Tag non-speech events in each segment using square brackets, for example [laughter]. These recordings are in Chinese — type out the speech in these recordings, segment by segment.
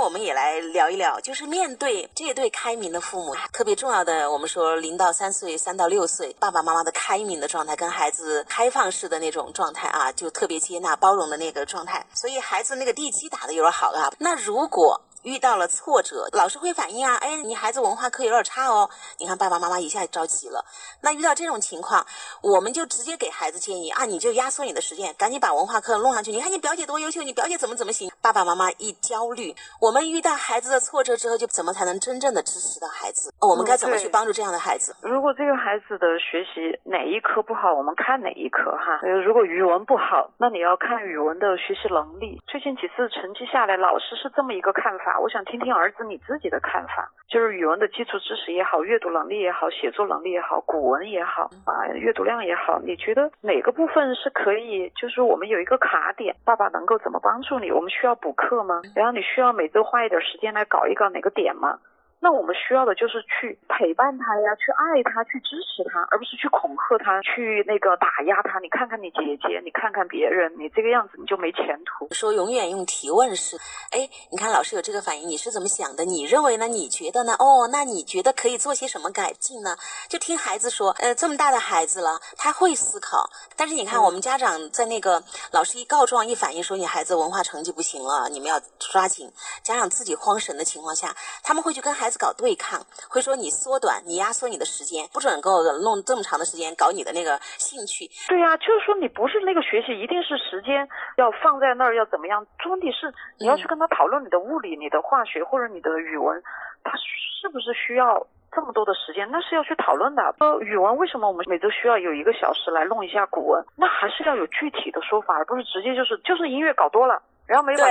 我们也来聊一聊，就是面对这对开明的父母，特别重要的，我们说零到三岁、三到六岁，爸爸妈妈的开明的状态，跟孩子开放式的那种状态啊，就特别接纳、包容的那个状态，所以孩子那个地基打的有点好啊。那如果遇到了挫折，老师会反映啊，哎，你孩子文化课有点差哦。你看爸爸妈妈一下着急了。那遇到这种情况，我们就直接给孩子建议啊，你就压缩你的时间，赶紧把文化课弄上去。你看你表姐多优秀，你表姐怎么怎么行？爸爸妈妈一焦虑，我们遇到孩子的挫折之后，就怎么才能真正的支持到孩子？我们该怎么去帮助这样的孩子？如果这个孩子的学习哪一科不好，我们看哪一科哈。呃，如果语文不好，那你要看语文的学习能力。最近几次成绩下来，老师是这么一个看法。我想听听儿子你自己的看法，就是语文的基础知识也好，阅读能力也好，写作能力也好，古文也好啊，阅读量也好，你觉得哪个部分是可以？就是我们有一个卡点，爸爸能够怎么帮助你？我们需要补课吗？然后你需要每周花一点时间来搞一搞哪个点吗？那我们需要的就是去陪伴他呀，去爱他，去支持他，而不是去恐吓他，去那个打压他。你看看你姐姐，你看看别人，你这个样子你就没前途。说永远用提问式，哎，你看老师有这个反应，你是怎么想的？你认为呢？你觉得呢？哦，那你觉得可以做些什么改进呢？就听孩子说，呃，这么大的孩子了，他会思考。但是你看，我们家长在那个老师一告状一反映说你孩子文化成绩不行了，你们要抓紧。家长自己慌神的情况下，他们会去跟孩子搞对抗，会说你缩短，你压缩你的时间，不准给我弄这么长的时间搞你的那个兴趣。对呀，就是说你不是那个学习，一定是时间要放在那儿，要怎么样？问题是你要去跟他讨论你的物理、你的化学或者你的语文，他是不是需要这么多的时间？那是要去讨论的。呃，语文为什么我们每周需要有一个小时来弄一下古文？那还是要有具体的说法，而不是直接就是就是音乐搞多了。然后没把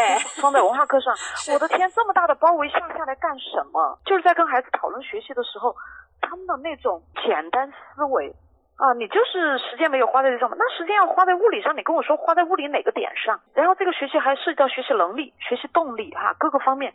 放在文化课上，[laughs] 我的天，这么大的包围下下来干什么？就是在跟孩子讨论学习的时候，他们的那种简单思维啊，你就是时间没有花在这上面，那时间要花在物理上，你跟我说花在物理哪个点上？然后这个学习还涉及到学习能力、学习动力哈，各个方面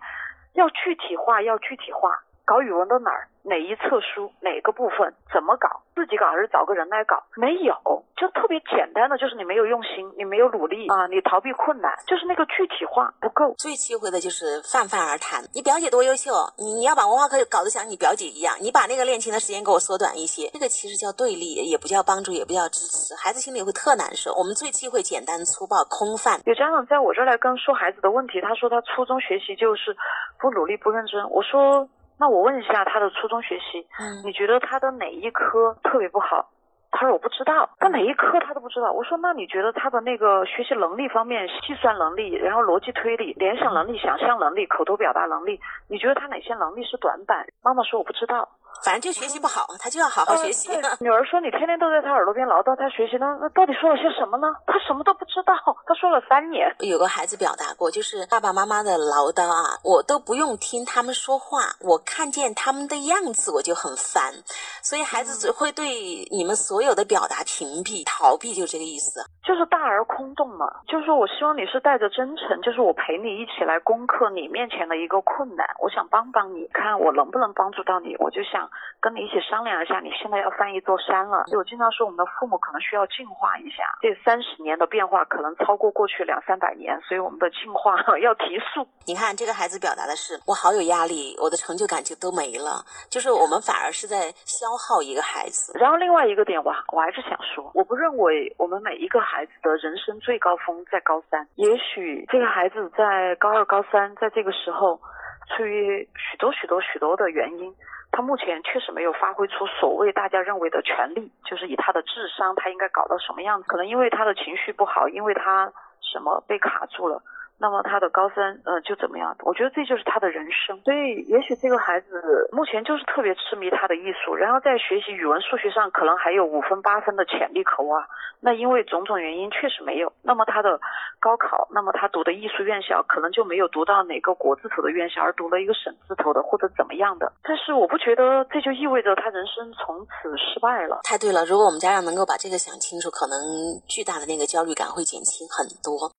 要具体化，要具体化。搞语文的哪儿？哪一册书？哪个部分？怎么搞？自己搞还是找个人来搞？没有，就特别简单的，就是你没有用心，你没有努力啊，你逃避困难，就是那个具体化不够。最忌讳的就是泛泛而谈。你表姐多优秀，你你要把文化课搞得像你表姐一样，你把那个练琴的时间给我缩短一些。这个其实叫对立，也不叫帮助，也不叫支持，孩子心里会特难受。我们最忌讳简单粗暴、空泛。有家长在我这儿来跟说孩子的问题，他说他初中学习就是不努力、不认真。我说。那我问一下他的初中学习，嗯你觉得他的哪一科特别不好？他说我不知道，他哪一科他都不知道。我说那你觉得他的那个学习能力方面，计算能力，然后逻辑推理、联想能力、想象能力、口头表达能力，你觉得他哪些能力是短板？妈妈说我不知道。反正就学习不好，他就要好好学习。[laughs] 女儿说：“你天天都在他耳朵边唠叨他学习，那那到底说了些什么呢？他什么都不知道。他说了三年。有个孩子表达过，就是爸爸妈妈的唠叨啊，我都不用听他们说话，我看见他们的样子我就很烦。所以孩子只会对你们所有的表达屏蔽、逃避，就这个意思。就是大而空洞嘛。就是说我希望你是带着真诚，就是我陪你一起来攻克你面前的一个困难，我想帮帮你，看我能不能帮助到你。我就想。”跟你一起商量一下，你现在要翻一座山了。我经常说，我们的父母可能需要进化一下。这三十年的变化可能超过过去两三百年，所以我们的进化 [laughs] 要提速。你看，这个孩子表达的是我好有压力，我的成就感就都没了。就是我们反而是在消耗一个孩子。然后另外一个点，我我还是想说，我不认为我们每一个孩子的人生最高峰在高三。也许这个孩子在高二、高三，在这个时候，出于许多许多许多的原因。他目前确实没有发挥出所谓大家认为的权利，就是以他的智商，他应该搞到什么样子？可能因为他的情绪不好，因为他什么被卡住了。那么他的高三，呃，就怎么样？我觉得这就是他的人生。所以，也许这个孩子目前就是特别痴迷他的艺术，然后在学习语文、数学上可能还有五分八分的潜力可挖。那因为种种原因确实没有。那么他的高考，那么他读的艺术院校可能就没有读到哪个国字头的院校，而读了一个省字头的或者怎么样的。但是我不觉得这就意味着他人生从此失败了。太对了，如果我们家长能够把这个想清楚，可能巨大的那个焦虑感会减轻很多。